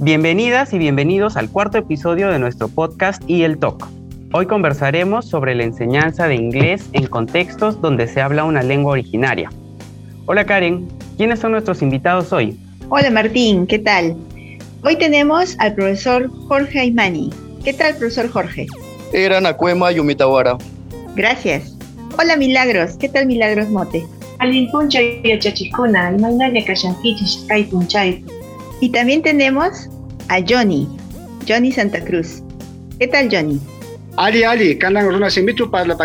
Bienvenidas y bienvenidos al cuarto episodio de nuestro podcast y el Talk. Hoy conversaremos sobre la enseñanza de inglés en contextos donde se habla una lengua originaria. Hola Karen, ¿quiénes son nuestros invitados hoy? Hola Martín, ¿qué tal? Hoy tenemos al profesor Jorge Aymani. ¿Qué tal, profesor Jorge? Era Nacuema Yumitawara. Gracias. Hola Milagros, ¿qué tal Milagros Mote? Y también tenemos a Johnny, Johnny Santa Cruz. ¿Qué tal Johnny? Ali Ali, para la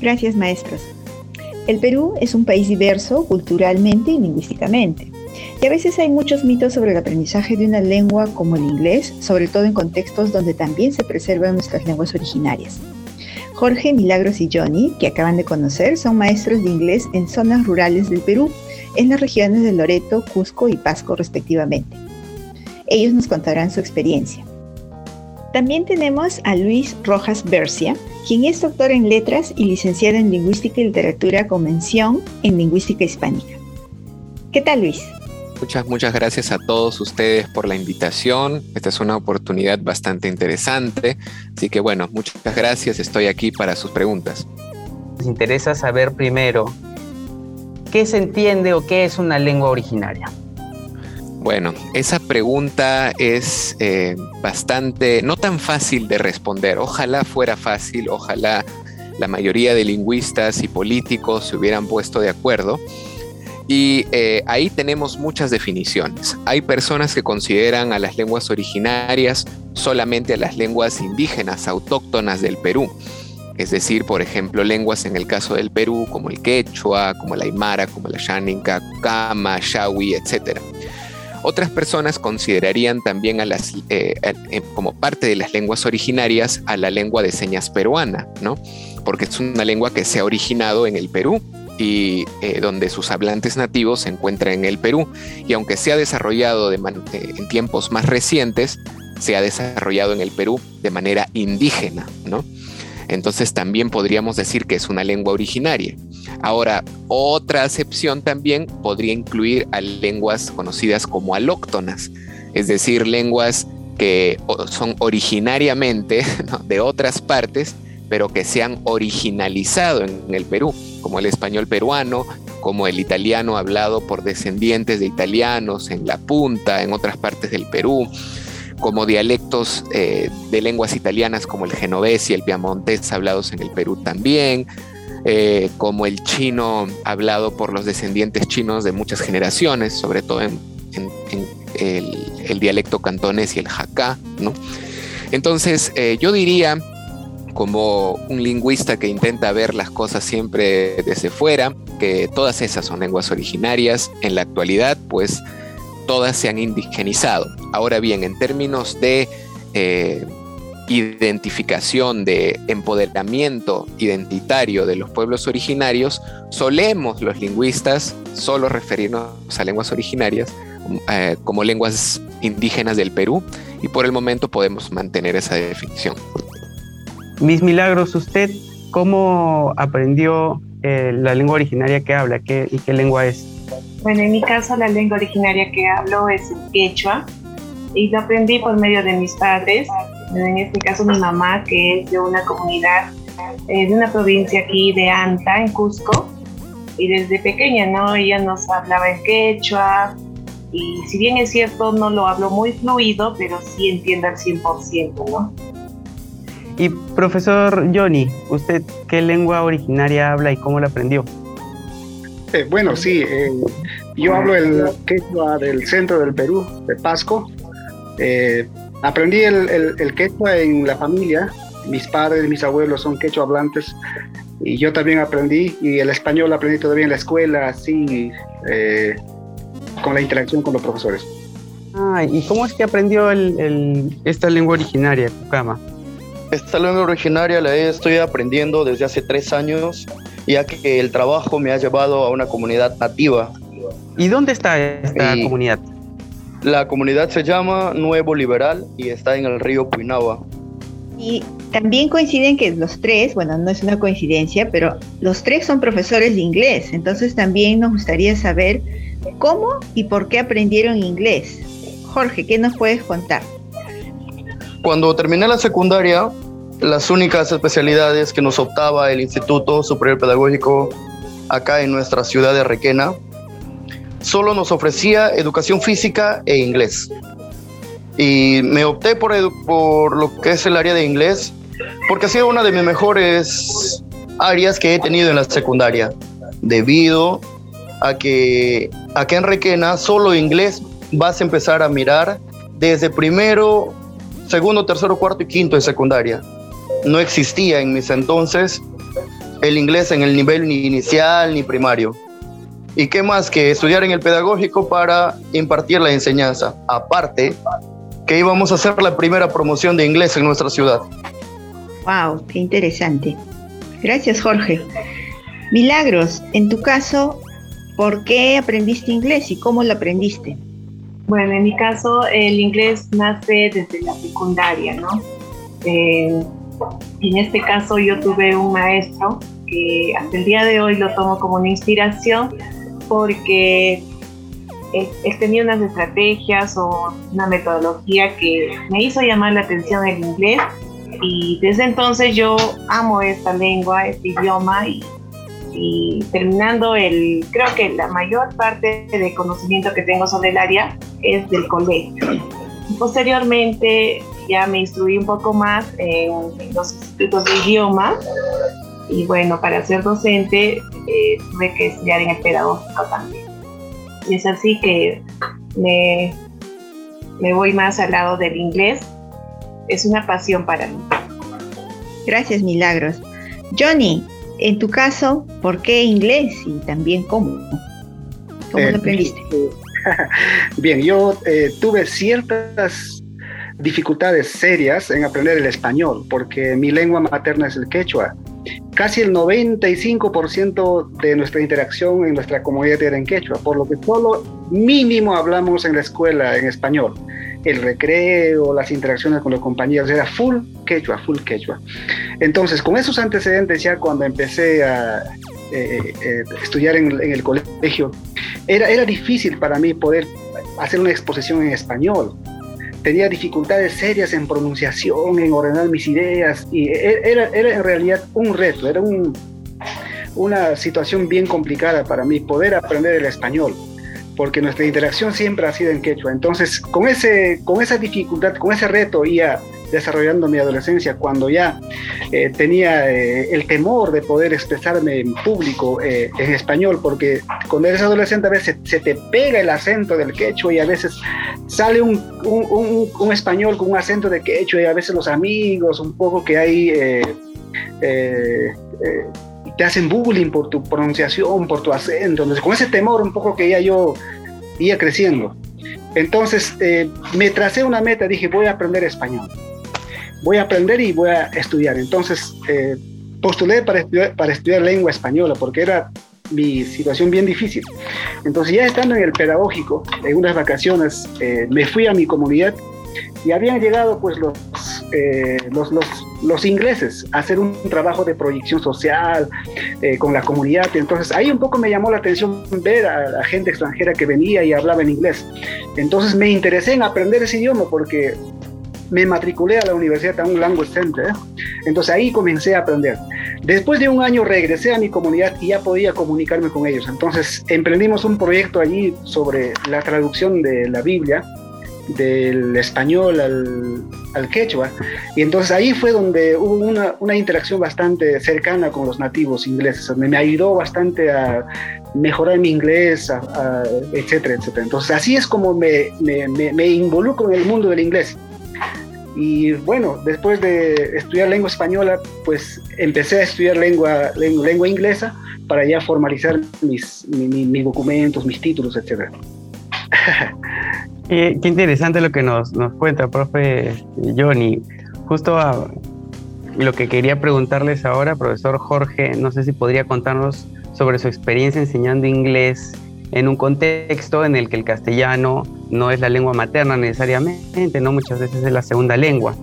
Gracias maestros. El Perú es un país diverso culturalmente y lingüísticamente. Y a veces hay muchos mitos sobre el aprendizaje de una lengua como el inglés, sobre todo en contextos donde también se preservan nuestras lenguas originarias. Jorge, Milagros y Johnny, que acaban de conocer, son maestros de inglés en zonas rurales del Perú, en las regiones de Loreto, Cusco y Pasco respectivamente. Ellos nos contarán su experiencia. También tenemos a Luis Rojas Bercia, quien es doctor en letras y licenciado en lingüística y literatura con mención en lingüística hispánica. ¿Qué tal Luis? Muchas, muchas gracias a todos ustedes por la invitación. Esta es una oportunidad bastante interesante. Así que bueno, muchas gracias. Estoy aquí para sus preguntas. Nos interesa saber primero qué se entiende o qué es una lengua originaria. Bueno, esa pregunta es eh, bastante, no tan fácil de responder. Ojalá fuera fácil, ojalá la mayoría de lingüistas y políticos se hubieran puesto de acuerdo. Y eh, ahí tenemos muchas definiciones. Hay personas que consideran a las lenguas originarias solamente a las lenguas indígenas autóctonas del Perú. Es decir, por ejemplo, lenguas en el caso del Perú como el quechua, como la aymara, como la xáninca, kama, shawi, etc. Otras personas considerarían también a las, eh, eh, como parte de las lenguas originarias a la lengua de señas peruana, ¿no? Porque es una lengua que se ha originado en el Perú y eh, donde sus hablantes nativos se encuentran en el Perú. Y aunque se ha desarrollado de eh, en tiempos más recientes, se ha desarrollado en el Perú de manera indígena, ¿no? Entonces también podríamos decir que es una lengua originaria. Ahora, otra acepción también podría incluir a lenguas conocidas como alóctonas, es decir, lenguas que son originariamente de otras partes, pero que se han originalizado en el Perú como el español peruano, como el italiano hablado por descendientes de italianos en la punta, en otras partes del Perú, como dialectos eh, de lenguas italianas como el genovés y el piamontés hablados en el Perú también, eh, como el chino hablado por los descendientes chinos de muchas generaciones, sobre todo en, el, dialecto cantonés y el jacá, ¿no? Entonces, eh, yo diría como un lingüista que intenta ver las cosas siempre desde fuera, que todas esas son lenguas originarias. En la actualidad, pues todas se han indigenizado. Ahora bien, en términos de eh, identificación, de empoderamiento identitario de los pueblos originarios, solemos los lingüistas solo referirnos a lenguas originarias eh, como lenguas indígenas del Perú y por el momento podemos mantener esa definición. Mis Milagros, ¿usted cómo aprendió eh, la lengua originaria que habla ¿Qué, y qué lengua es? Bueno, en mi caso la lengua originaria que hablo es el quechua y lo aprendí por medio de mis padres, en este caso mi mamá que es de una comunidad, eh, de una provincia aquí de Anta, en Cusco, y desde pequeña, ¿no? Ella nos hablaba en quechua y si bien es cierto no lo hablo muy fluido, pero sí entiendo al 100%, ¿no? Y profesor Johnny, ¿usted qué lengua originaria habla y cómo la aprendió? Eh, bueno, sí, eh, yo hablo el quechua del centro del Perú, de Pasco. Eh, aprendí el, el, quechua en la familia, mis padres, mis abuelos son quechua hablantes y yo también aprendí y el español aprendí todavía en la escuela, así, con la interacción con los profesores. Ah, ¿y cómo es que aprendió esta lengua originaria, Kukama? Esta lengua originaria la estoy aprendiendo desde hace tres años, ya que el trabajo me ha llevado a una comunidad nativa. ¿Y dónde está esta comunidad? La comunidad se llama Nuevo Liberal y está en el río Puinagua. Y también coinciden que los tres, bueno, no es una coincidencia, pero los tres son profesores de inglés. Entonces también nos gustaría saber cómo y por qué aprendieron inglés. Jorge, ¿qué nos puedes contar? Cuando terminé la secundaria, las únicas especialidades que nos optaba el Instituto Superior Pedagógico acá en nuestra ciudad de Requena, solo nos ofrecía educación física e inglés. Y me opté por, por lo que es el área de inglés, porque ha sido una de mis mejores áreas que he tenido en la secundaria, debido a que acá en Requena solo inglés vas a empezar a mirar desde primero, segundo, tercero, cuarto y quinto de secundaria. No existía en mis entonces el inglés en el nivel ni inicial ni primario. ¿Y qué más que estudiar en el pedagógico para impartir la enseñanza? Aparte, que íbamos a hacer la primera promoción de inglés en nuestra ciudad. ¡Wow! ¡Qué interesante! Gracias, Jorge. Milagros, en tu caso, ¿por qué aprendiste inglés y cómo lo aprendiste? Bueno, en mi caso, el inglés nace desde la secundaria, ¿no? Eh, en este caso, yo tuve un maestro que hasta el día de hoy lo tomo como una inspiración porque él, tenía unas estrategias o una metodología que me hizo llamar la atención el inglés y desde entonces yo amo esta lengua, este idioma y, terminando el, creo que la mayor parte de conocimiento que tengo sobre el área es del colegio. Posteriormente ya me instruí un poco más en, los institutos de idioma y bueno, para ser docente eh, tuve que estudiar en el pedagógico también. Y es así que me, me voy más al lado del inglés. Es una pasión para mí. Gracias, Milagros. Johnny, en tu caso, ¿por qué inglés y también cómo? ¿Cómo lo eh, aprendiste? Bien, yo eh, tuve ciertas dificultades serias en aprender el español, porque mi lengua materna es el quechua. Casi el 95% de nuestra interacción en nuestra comunidad era en quechua, por lo que solo mínimo hablamos en la escuela en español. El recreo, las interacciones con los compañeros, era full quechua, full quechua. Entonces, con esos antecedentes ya cuando empecé a eh, eh, estudiar en, en, el colegio, era, era difícil para mí poder hacer una exposición en español tenía dificultades serias en pronunciación, en ordenar mis ideas, y e, era, era en realidad un reto, era un, una situación bien complicada para mí poder aprender el español, porque nuestra interacción siempre ha sido en quechua. Entonces, con, ese, con esa dificultad, con ese reto, iba desarrollando mi adolescencia, cuando ya eh, tenía eh, el temor de poder expresarme en público eh, en español, porque cuando eres adolescente a veces se te pega el acento del quechua y a veces sale un, un, un, español con un acento de quechua y a veces los amigos un poco que hay te hacen bullying por tu pronunciación, por tu acento. Entonces, con ese temor un poco que ya yo iba creciendo. Entonces, me tracé una meta, dije, voy a aprender español voy a aprender y voy a estudiar. Entonces, eh, postulé para estudiar, para estudiar lengua española porque era mi situación bien difícil. Entonces, ya estando en el pedagógico, en unas vacaciones, eh, me fui a mi comunidad y habían llegado pues los, eh, los, los, los, ingleses a hacer un trabajo de proyección social con la comunidad. Entonces ahí un poco me llamó la atención ver a la gente extranjera que venía y hablaba en inglés. Entonces me interesé en aprender ese idioma porque me matriculé a la Universidad Town Language Center. Entonces ahí comencé a aprender. Después de un año regresé a mi comunidad y ya podía comunicarme con ellos. Entonces emprendimos un proyecto allí sobre la traducción de la Biblia del español al, al quechua. Y entonces ahí fue donde hubo una, una, interacción bastante cercana con los nativos ingleses. Me, me ayudó bastante a mejorar mi inglés, etcétera, etcétera. Entonces así es como me, me, me, involucro en el mundo del inglés. Y bueno, después de estudiar lengua española, pues empecé a estudiar lengua, lengua, inglesa para ya formalizar mis, mis documentos, mis títulos, etc. qué, interesante lo que nos, nos cuenta, profe Johnny. Justo a, lo que quería preguntarles ahora, profesor Jorge, no sé si podría contarnos sobre su experiencia enseñando inglés en un contexto en el que el castellano no es la lengua materna necesariamente, no muchas veces es la segunda lengua.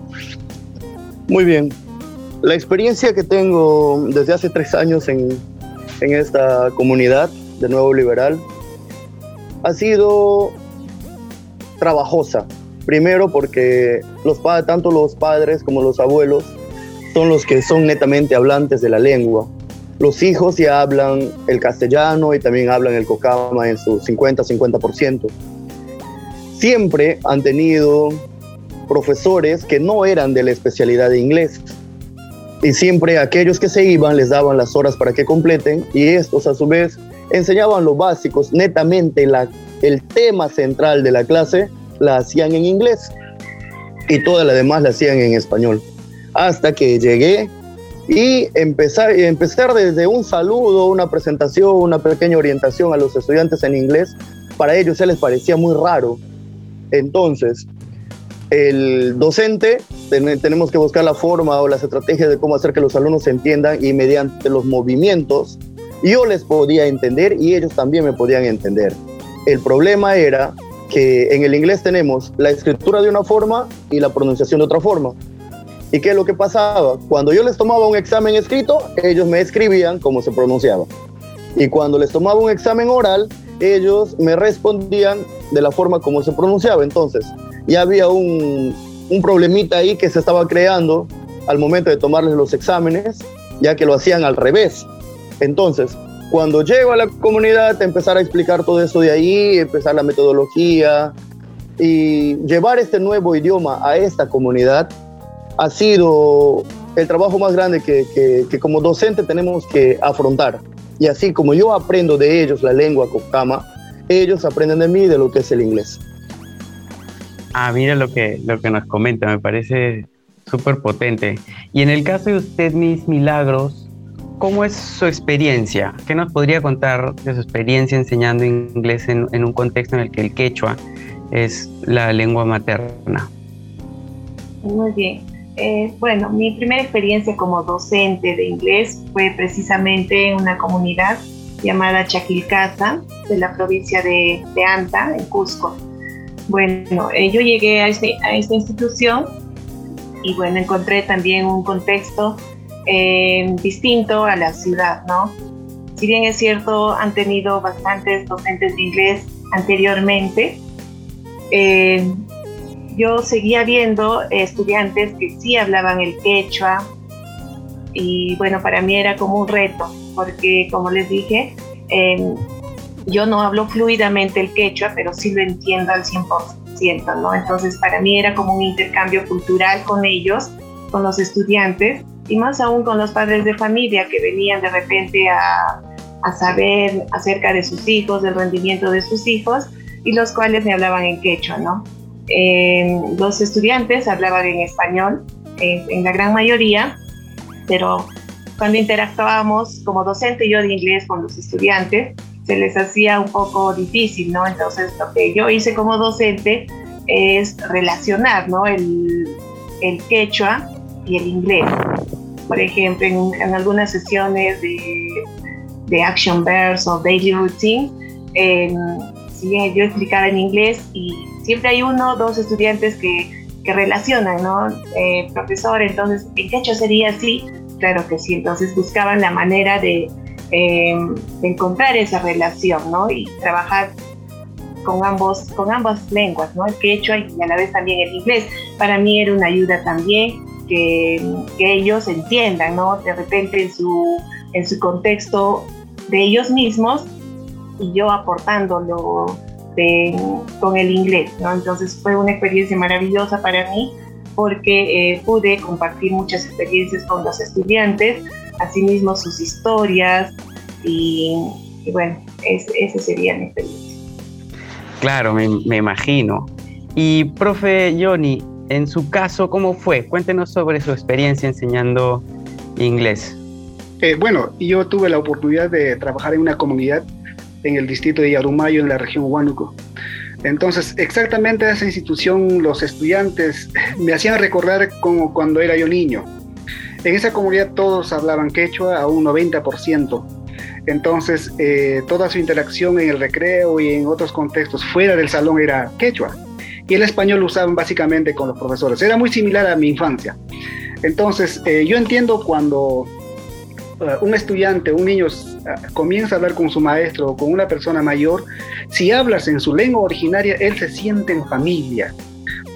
Muy bien. La experiencia que tengo desde hace tres años en, en esta comunidad de Nuevo Liberal ha sido trabajosa. Primero porque tanto los padres como los abuelos son los que son netamente hablantes de la lengua. Los hijos ya hablan el castellano y también hablan el cocama en su 50-50%. Siempre han tenido profesores que no eran de la especialidad de inglés. Y siempre aquellos que se iban les daban las horas para que completen y estos a su vez enseñaban los básicos, netamente el tema central de la clase la hacían en inglés y toda la demás la hacían en español. Hasta que llegué y empezar, empezar desde un saludo, una presentación, una pequeña orientación a los estudiantes en inglés, para ellos se les parecía muy raro. Entonces, el docente tenemos que buscar la forma o las estrategias de cómo hacer que los alumnos se entiendan y mediante los movimientos yo les podía entender y ellos también me podían entender. El problema era que en el inglés tenemos la escritura de una forma y la pronunciación de otra forma. ¿Y qué es lo que pasaba? Cuando yo les tomaba un examen escrito, ellos me escribían cómo se pronunciaba. Y cuando les tomaba un examen oral, ellos me respondían de la forma como se pronunciaba. Entonces, ya había un, un problemita ahí que se estaba creando al momento de tomarles los exámenes, ya que lo hacían al revés. Entonces, cuando llego a la comunidad, empezar a explicar todo eso de ahí, empezar la metodología y llevar este nuevo idioma a esta comunidad ha sido el trabajo más grande que, que, como docente tenemos que afrontar. Y así como yo aprendo de ellos la lengua cocama, ellos aprenden de mí de lo que es el inglés. Ah, mira lo que, lo que nos comenta, me parece súper potente. Y en el caso de usted, mis milagros, ¿cómo es su experiencia? ¿Qué nos podría contar de su experiencia enseñando inglés en, un contexto en el que el quechua es la lengua materna? Muy bien. Eh, bueno, mi primera experiencia como docente de inglés fue precisamente en una comunidad llamada Chaquilcasa, de la provincia de, Anta, en Cusco. Bueno, eh, yo llegué a, este, a esta institución y bueno, encontré también un contexto eh, distinto a la ciudad, ¿no? Si bien es cierto, han tenido bastantes docentes de inglés anteriormente, yo seguía viendo estudiantes que sí hablaban el quechua y bueno, para mí era como un reto, porque como les dije, eh, yo no hablo fluidamente el quechua, pero sí lo entiendo al 100%, ¿no? Entonces para mí era como un intercambio cultural con ellos, con los estudiantes, y más aún con los padres de familia que venían de repente a, a saber acerca de sus hijos, del rendimiento de sus hijos, y los cuales me hablaban en quechua, ¿no? Eh, los estudiantes hablaban en español, en la gran mayoría, pero cuando interactuábamos como docente yo de inglés con los estudiantes, se les hacía un poco difícil, ¿no? Entonces, lo que yo hice como docente es relacionar, ¿no? El, el quechua y el inglés por ejemplo, en, algunas sesiones de, de, Action Verse o Daily Routine, eh, yo explicaba en inglés y siempre hay uno o dos estudiantes que, que relacionan, ¿no? Eh, profesor, entonces, ¿en qué hecho sería así? Claro que sí, entonces buscaban la manera de, eh, de encontrar esa relación, ¿no? Y trabajar con, ambos, con ambas lenguas, ¿no? El quechua y a la vez también el inglés. Para mí era una ayuda también que, ellos entiendan, ¿no? De repente en su, en su contexto de ellos mismos y yo aportándolo con el inglés, ¿no? Entonces fue una experiencia maravillosa para mí porque eh, pude compartir muchas experiencias con los estudiantes, asimismo sus historias y, bueno, esa sería mi experiencia. Claro, me, me imagino. Y profe Johnny, en su caso, ¿cómo fue? Cuéntenos sobre su experiencia enseñando inglés. Eh, bueno, yo tuve la oportunidad de trabajar en una comunidad en el distrito de Yarumayo, en la región Huánuco. Entonces, exactamente a esa institución, los estudiantes me hacían recordar como cuando era yo niño. En esa comunidad todos hablaban quechua a un 90%. Entonces, eh, toda su interacción en el recreo y en otros contextos fuera del salón era quechua y el español lo usaban básicamente con los profesores. Era muy similar a mi infancia. Entonces, eh, yo entiendo cuando un estudiante, un niño comienza a hablar con su maestro o con una persona mayor, si hablas en su lengua originaria, él se siente en familia,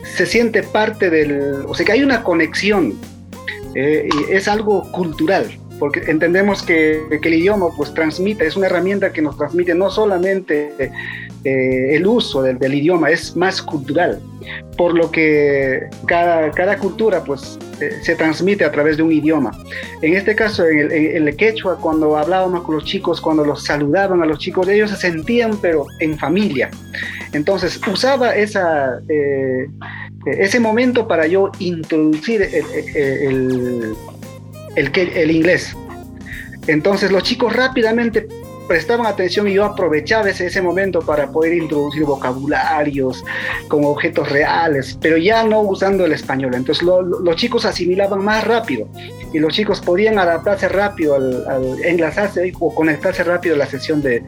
se siente parte del, o sea que hay una conexión, y es algo cultural porque entendemos que, el idioma pues transmite, es una herramienta que nos transmite no solamente eh, el uso del, idioma, es más cultural, por lo que cada, cada cultura pues eh, se transmite a través de un idioma. En este caso, en el, quechua, cuando hablábamos con los chicos, cuando los saludaban a los chicos, ellos se sentían pero en familia. Entonces usaba esa... Eh, ese momento para yo introducir el, el inglés. Entonces los chicos rápidamente prestaban atención y yo aprovechaba ese, ese momento para poder introducir vocabularios con objetos reales, pero ya no usando el español. Entonces los chicos asimilaban más rápido y los chicos podían adaptarse rápido al, al enlazarse o conectarse rápido a la sesión de,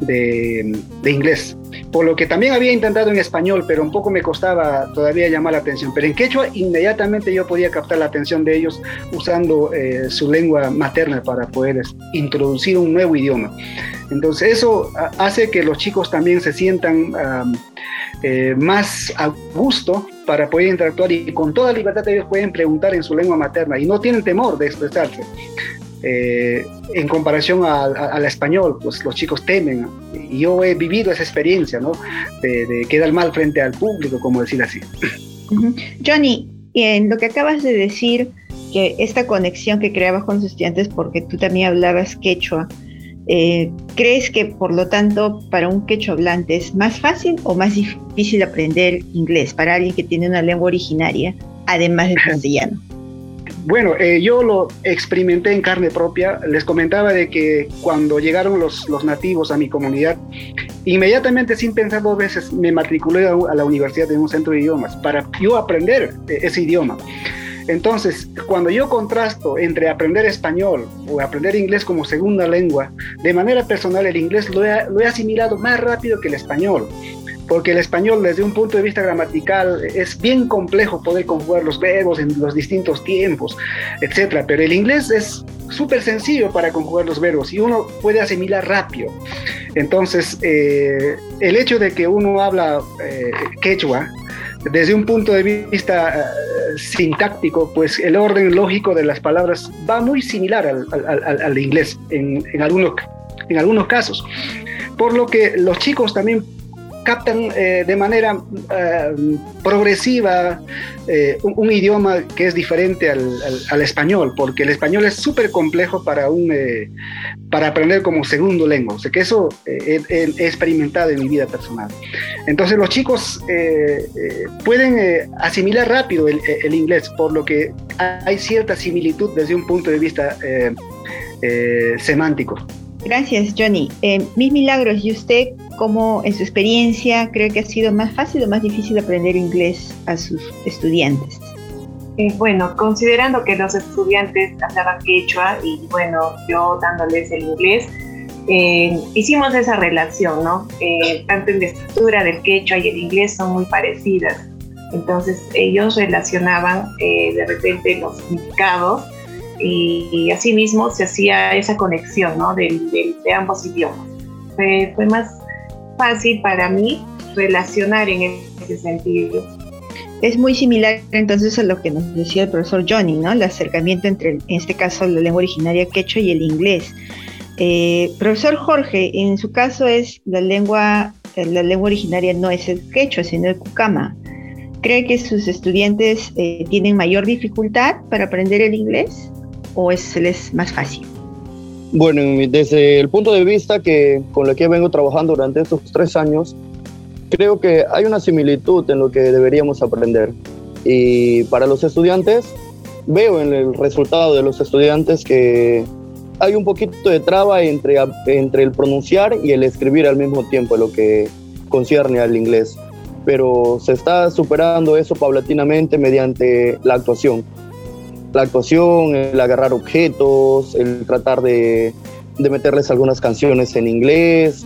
de, inglés. Por lo que también había intentado en español, pero un poco me costaba todavía llamar la atención. Pero en quechua inmediatamente yo podía captar la atención de ellos usando eh, su lengua materna para poder introducir un nuevo idioma. Entonces eso hace que los chicos también se sientan eh, más a gusto para poder interactuar y con toda libertad ellos pueden preguntar en su lengua materna y no tienen temor de expresarse. Eh, en comparación al español, pues los chicos temen. Y yo he vivido esa experiencia, ¿no? De, quedar mal frente al público, como decir así. Johnny, en lo que acabas de decir, que esta conexión que creabas con sus estudiantes, porque tú también hablabas quechua, eh, ¿crees que por lo tanto para un quechua hablante es más fácil o más difícil aprender inglés para alguien que tiene una lengua originaria, además del castellano? Bueno, eh, yo lo experimenté en carne propia. Les comentaba de que cuando llegaron los, nativos a mi comunidad, inmediatamente sin pensar dos veces me matriculé a, la universidad en un centro de idiomas para yo aprender eh, ese idioma. Entonces, cuando yo contrasto entre aprender español o aprender inglés como segunda lengua, de manera personal el inglés lo he asimilado más rápido que el español porque el español desde un punto de vista gramatical es bien complejo poder conjugar los verbos en los distintos tiempos, etcétera, pero el inglés es súper sencillo para conjugar los verbos y uno puede asimilar rápido. Entonces, eh, el hecho de que uno habla eh, quechua, desde un punto de vista eh, sintáctico, pues el orden lógico de las palabras va muy similar al, inglés en, en, algunos, en algunos casos. Por lo que los chicos también captan eh, de manera eh, progresiva eh, un, idioma que es diferente al, español, porque el español es súper complejo para, un, para aprender como segundo lengua. O sea que eso he, experimentado en mi vida personal. Entonces los chicos pueden asimilar rápido el, el, inglés, por lo que hay cierta similitud desde un punto de vista semántico. Gracias, Johnny. mis milagros, ¿y usted cómo en su experiencia cree que ha sido más fácil o más difícil aprender inglés a sus estudiantes? Eh, bueno, considerando que los estudiantes hablaban quechua y bueno, yo dándoles el inglés, eh, hicimos esa relación, ¿no? Eh, tanto en la estructura del quechua y el inglés son muy parecidas. Entonces ellos relacionaban de repente los significados y, y asimismo se hacía esa conexión, ¿no? De, de, ambos idiomas. Fue, fue más fácil para mí relacionar en ese sentido. Es muy similar entonces a lo que nos decía el profesor Johnny, ¿no? El acercamiento entre, en este caso, la lengua originaria quechua y el inglés. Eh, profesor Jorge, en su caso es la lengua, la lengua originaria no es el quechua, sino el cucama. ¿Cree que sus estudiantes eh, tienen mayor dificultad para aprender el inglés o es, es más fácil? Bueno, desde el punto de vista que con el que vengo trabajando durante estos tres años, creo que hay una similitud en lo que deberíamos aprender. Y para los estudiantes, veo en el resultado de los estudiantes que hay un poquito de traba entre, entre el pronunciar y el escribir al mismo tiempo, lo que concierne al inglés. Pero se está superando eso paulatinamente mediante la actuación la actuación, el agarrar objetos, el tratar de, meterles algunas canciones en inglés,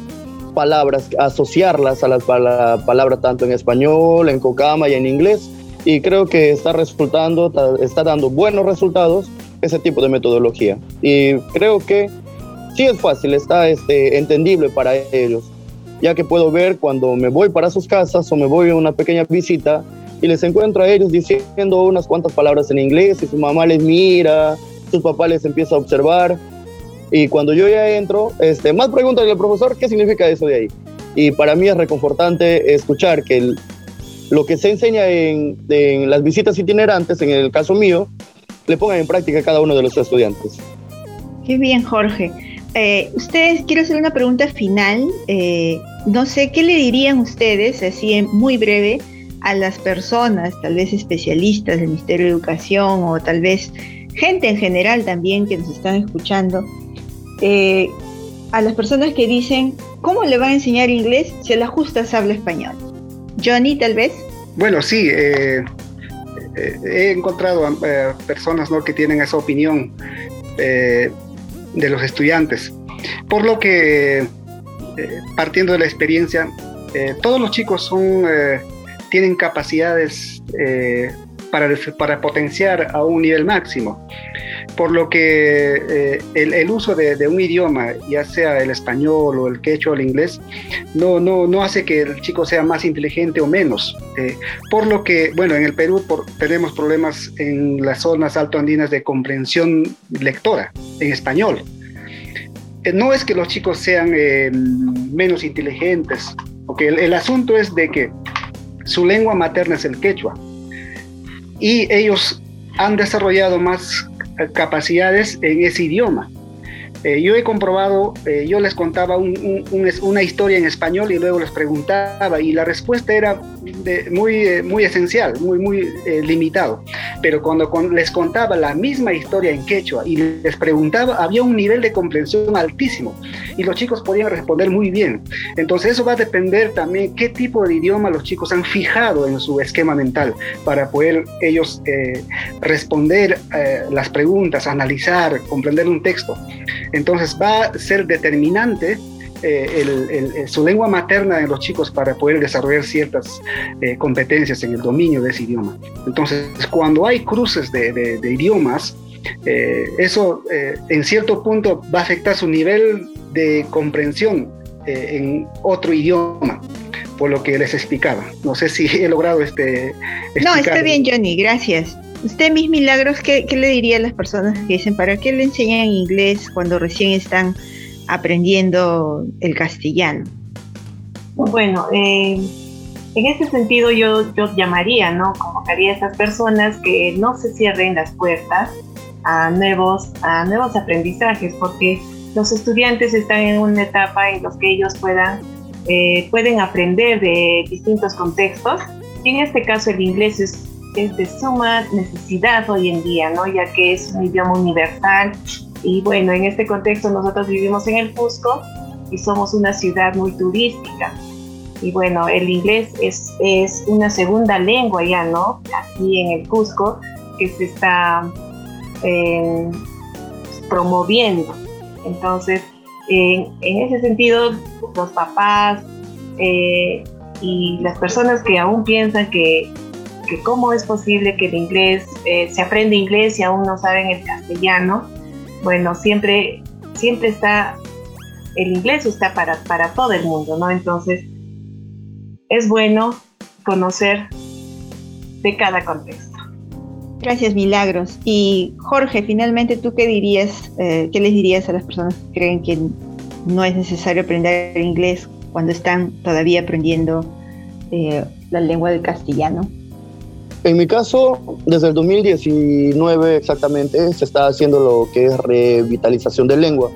palabras, asociarlas a la, palabra tanto en español, en cocama y en inglés. Y creo que está resultando, está dando buenos resultados ese tipo de metodología. Y creo que sí es fácil, está este, entendible para ellos, ya que puedo ver cuando me voy para sus casas o me voy a una pequeña visita y les encuentro a ellos diciendo unas cuantas palabras en inglés y su mamá les mira, su papá les empieza a observar y cuando yo ya entro, este, más preguntas al profesor, ¿qué significa eso de ahí? Y para mí es reconfortante escuchar que lo que se enseña en, en, las visitas itinerantes, en el caso mío, le pongan en práctica cada uno de los estudiantes. Qué bien, Jorge. Eh, ustedes, quiero hacer una pregunta final. Eh, no sé, ¿qué le dirían ustedes, así muy breve, a las personas, tal vez especialistas del Ministerio de Educación o tal vez gente en general también que nos están escuchando, eh, a las personas que dicen, ¿cómo le va a enseñar inglés si a la justa se habla español? Johnny, tal vez. Bueno, sí, eh, eh, he encontrado personas ¿no? que tienen esa opinión de los estudiantes, por lo que, partiendo de la experiencia, todos los chicos son, tienen capacidades para, para potenciar a un nivel máximo por lo que eh, el, uso de, un idioma, ya sea el español o el quechua o el inglés, no, no, no hace que el chico sea más inteligente o menos. Eh, por lo que, bueno, en el Perú tenemos problemas en las zonas altoandinas de comprensión lectora en español. Eh, no es que los chicos sean menos inteligentes, porque el asunto es de que su lengua materna es el quechua y ellos han desarrollado más capacidades en ese idioma. Eh, yo he comprobado, eh, yo les contaba una historia en español y luego les preguntaba y la respuesta era muy, eh, muy esencial, muy, muy limitado. Pero cuando les contaba la misma historia en quechua y les preguntaba, había un nivel de comprensión altísimo y los chicos podían responder muy bien. Entonces eso va a depender también qué tipo de idioma los chicos han fijado en su esquema mental para poder ellos responder las preguntas, analizar, comprender un texto. Entonces va a ser determinante eh, su lengua materna de los chicos para poder desarrollar ciertas eh, competencias en el dominio de ese idioma. Entonces, cuando hay cruces de, idiomas, eh, eso en cierto punto va a afectar su nivel de comprensión en otro idioma, por lo que les explicaba. No sé si he logrado este... No, está bien, Johnny, gracias. Usted, mis milagros, ¿qué, le diría a las personas que dicen, ¿para qué le enseñan inglés cuando recién están aprendiendo el castellano? Bueno, eh, en ese sentido yo, yo llamaría, ¿no? Convocaría a esas personas que no se cierren las puertas a nuevos, a nuevos aprendizajes, porque los estudiantes están en una etapa en la que ellos puedan, eh, pueden aprender de distintos contextos. Y en este caso el inglés es es de suma necesidad hoy en día, ¿no? Ya que es un idioma universal y bueno, en este contexto nosotros vivimos en el Cusco y somos una ciudad muy turística. Y bueno, el inglés es, es una segunda lengua ya, ¿no? Aquí en el Cusco que se está eh, promoviendo. Entonces, en, ese sentido, los papás eh, y las personas que aún piensan que cómo es posible que el inglés, eh, se aprende inglés y aún no saben el castellano. Bueno, siempre, siempre está, el inglés está para, para todo el mundo, ¿no? Entonces, es bueno conocer de cada contexto. Gracias, Milagros. Y Jorge, finalmente, ¿tú qué dirías, eh, qué les dirías a las personas que creen que no es necesario aprender inglés cuando están todavía aprendiendo eh, la lengua del castellano? En mi caso, desde el 2019 exactamente, se está haciendo lo que es revitalización de lengua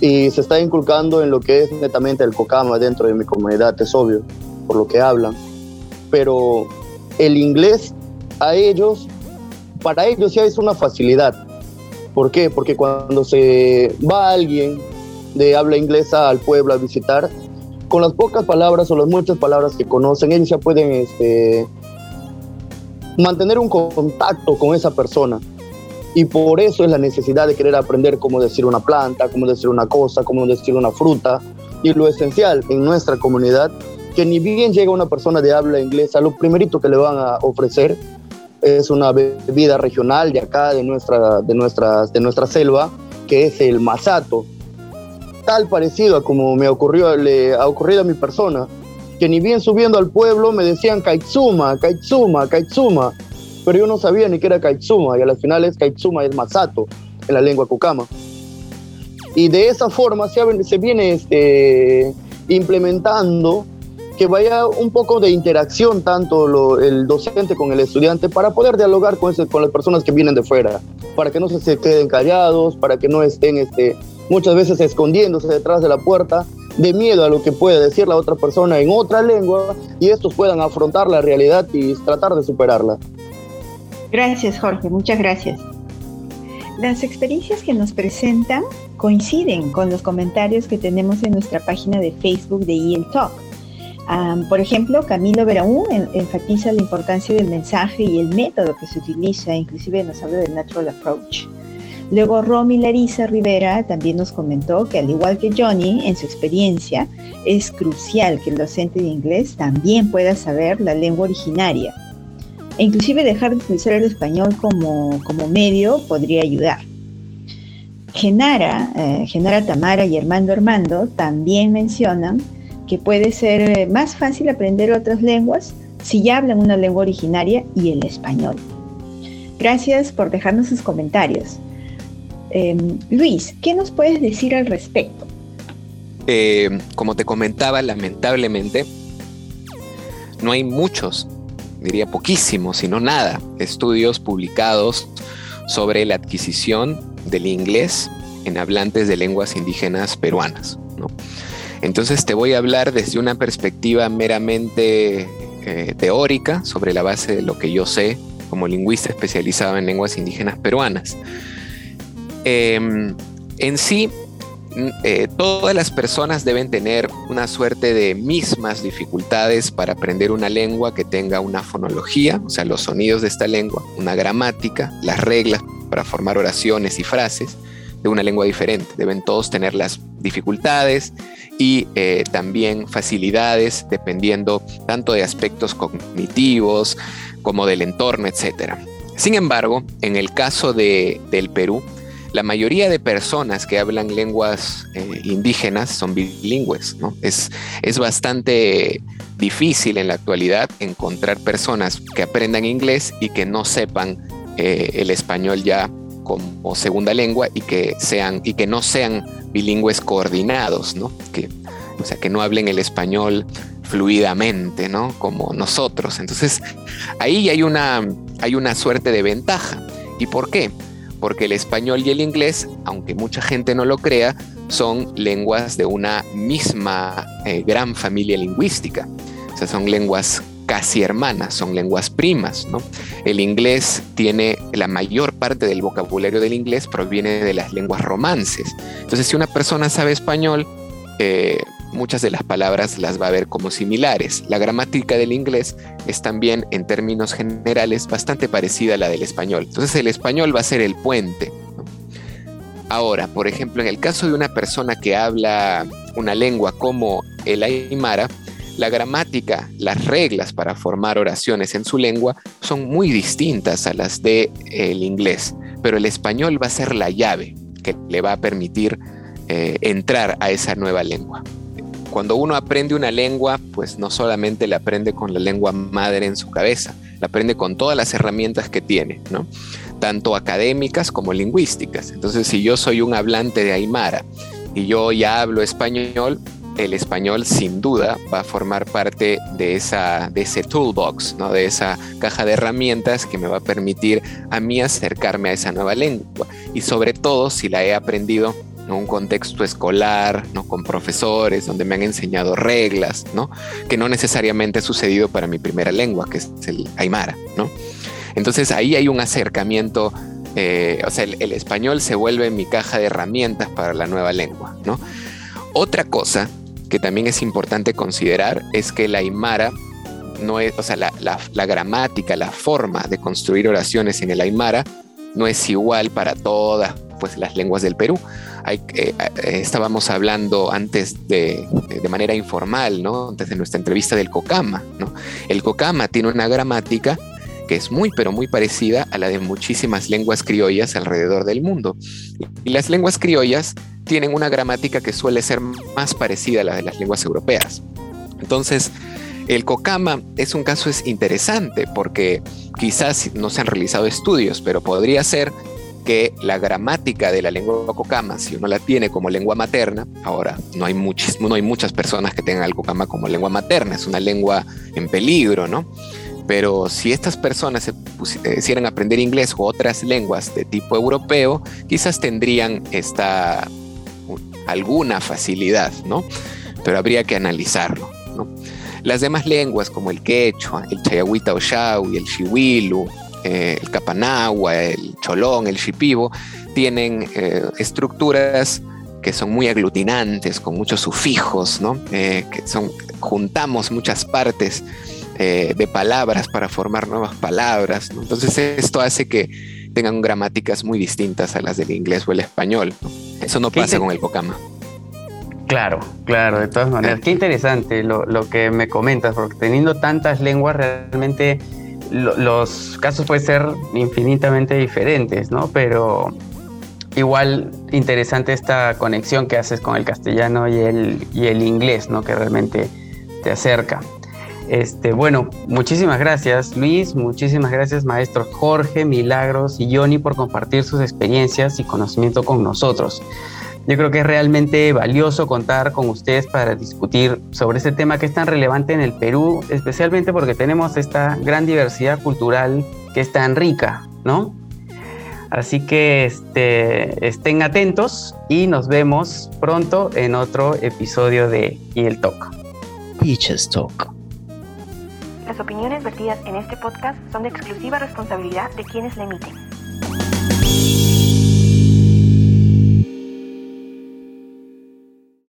y se está inculcando en lo que es netamente el cocama dentro de mi comunidad, es obvio, por lo que hablan. Pero el inglés a ellos, para ellos ya es una facilidad. ¿Por qué? Porque cuando se va alguien de habla inglesa al pueblo a visitar, con las pocas palabras o las muchas palabras que conocen, ellos ya pueden este, mantener un contacto con esa persona. Y por eso es la necesidad de querer aprender cómo decir una planta, cómo decir una cosa, cómo decir una fruta. Y lo esencial en nuestra comunidad, que ni bien llega una persona de habla inglesa, lo primerito que le van a ofrecer es una bebida regional de acá, de nuestra, de nuestras, de nuestra selva, que es el masato. Tal parecido a como me ocurrió, le ha ocurrido a mi persona, que ni bien subiendo al pueblo me decían Kaitsuma, Kaitsuma, Kaitsuma, pero yo no sabía ni qué era Kaitsuma, y al final es Kaitsuma, es masato en la lengua cucama. Y de esa forma se, se viene este, implementando que vaya un poco de interacción tanto el docente con el estudiante para poder dialogar con, con las personas que vienen de fuera, para que no se, queden callados, para que no estén este, muchas veces escondiéndose detrás de la puerta de miedo a lo que puede decir la otra persona en otra lengua y estos puedan afrontar la realidad y tratar de superarla. Gracias Jorge, muchas gracias. Las experiencias que nos presentan coinciden con los comentarios que tenemos en nuestra página de Facebook de EL Talk por ejemplo, Camilo Veraún enfatiza la importancia del mensaje y el método que se utiliza, inclusive nos habla del Natural Approach. Luego Romy Larisa Rivera también nos comentó que al igual que Johnny, en su experiencia, es crucial que el docente de inglés también pueda saber la lengua originaria. E inclusive dejar de utilizar el español como, como medio podría ayudar. Genara, eh, Genara Tamara y Armando Armando también mencionan que puede ser eh, más fácil aprender otras lenguas si ya hablan una lengua originaria y el español. Gracias por dejarnos sus comentarios. Em, Luis, ¿qué nos puedes decir al respecto? Eh, como te comentaba, lamentablemente, no hay muchos, diría poquísimos, sino nada, estudios publicados sobre la adquisición del inglés en hablantes de lenguas indígenas peruanas. Entonces te voy a hablar desde una perspectiva meramente eh, teórica sobre la base de lo que yo sé como lingüista especializado en lenguas indígenas peruanas. Em, en sí, eh, todas las personas deben tener una suerte de mismas dificultades para aprender una lengua que tenga una fonología, o sea, los sonidos de esta lengua, una gramática, las reglas para formar oraciones y frases de una lengua diferente. Deben todos tener las dificultades y eh, también facilidades dependiendo tanto de aspectos cognitivos como del entorno, etc. Sin embargo, en el caso de, del Perú, la mayoría de personas que hablan lenguas eh, indígenas son bilingües. ¿no? Es, es bastante difícil en la actualidad encontrar personas que aprendan inglés y que no sepan eh, el español ya como segunda lengua y que sean y que no sean bilingües coordinados, ¿no? Que, o sea, que no hablen el español fluidamente, ¿no? Como nosotros. Entonces, ahí hay una, hay una suerte de ventaja. ¿Y por qué? Porque el español y el inglés, aunque mucha gente no lo crea, son lenguas de una misma eh, gran familia lingüística. O sea, son lenguas casi hermanas, son lenguas primas. El inglés tiene la mayor parte del vocabulario del inglés proviene de las lenguas romances. Entonces, si una persona sabe español, eh, muchas de las palabras las va a ver como similares. La gramática del inglés es también, en términos generales, bastante parecida a la del español. Entonces, el español va a ser el puente. Ahora, por ejemplo, en el caso de una persona que habla una lengua como el aymara, la gramática, las reglas para formar oraciones en su lengua son muy distintas a las del el inglés, pero el español va a ser la llave que le va a permitir eh, entrar a esa nueva lengua. Cuando uno aprende una lengua, pues no solamente la aprende con la lengua madre en su cabeza, la aprende con todas las herramientas que tiene, tanto académicas como lingüísticas. Entonces, si yo soy un hablante de Aymara y yo ya hablo español, el español sin duda va a formar parte de, esa, de ese toolbox, ¿no? de esa caja de herramientas que me va a permitir a mí acercarme a esa nueva lengua. Y sobre todo si la he aprendido en un contexto escolar, ¿no? con profesores, donde me han enseñado reglas, ¿no? que no necesariamente ha sucedido para mi primera lengua, que es el aymara. ¿no? Entonces ahí hay un acercamiento eh, o sea, el, el, español se vuelve mi caja de herramientas para la nueva lengua, ¿no? Otra cosa que también es importante considerar es que la aymara no es, o sea, la, gramática, la forma de construir oraciones en el aymara no es igual para todas pues, las lenguas del Perú. Eh, eh, estábamos hablando antes de, de, manera informal, ¿no? Antes de nuestra entrevista del Cocama, ¿no? El Cocama tiene una gramática que es muy pero muy parecida a la de muchísimas lenguas criollas alrededor del mundo. Y las lenguas criollas tienen una gramática que suele ser más parecida a la de las lenguas europeas. Entonces, el cocama es un caso es interesante porque quizás no se han realizado estudios, pero podría ser que la gramática de la lengua cocama, si uno la tiene como lengua materna, ahora no hay, no hay muchas personas que tengan el cocama como lengua materna, es una lengua en peligro, ¿no? Pero si estas personas se pusieran a aprender inglés u otras lenguas de tipo europeo, quizás tendrían esta alguna facilidad, ¿no? Pero habría que analizarlo, ¿no? Las demás lenguas como el quechua, el chayahuita y el chihuilu, eh, el capanagua, el cholón, el shipibo, tienen eh, estructuras que son muy aglutinantes, con muchos sufijos, ¿no? Eh, que son, juntamos muchas partes de palabras para formar nuevas palabras. Entonces esto hace que tengan gramáticas muy distintas a las del inglés o el español. Eso no pasa con el Pocama. Claro, claro, de todas maneras. Qué interesante lo, que me comentas, porque teniendo tantas lenguas, realmente los casos pueden ser infinitamente diferentes, ¿no? Pero igual interesante esta conexión que haces con el castellano y el, y el inglés, ¿no? Que realmente te acerca. Este, bueno, muchísimas gracias Luis, muchísimas gracias maestros Jorge, Milagros y Johnny por compartir sus experiencias y conocimiento con nosotros. Yo creo que es realmente valioso contar con ustedes para discutir sobre este tema que es tan relevante en el Perú, especialmente porque tenemos esta gran diversidad cultural que es tan rica, ¿no? Así que este, estén atentos y nos vemos pronto en otro episodio de Y el Talk. Teachers Talk. Las opiniones vertidas en este podcast son de exclusiva responsabilidad de quienes la emiten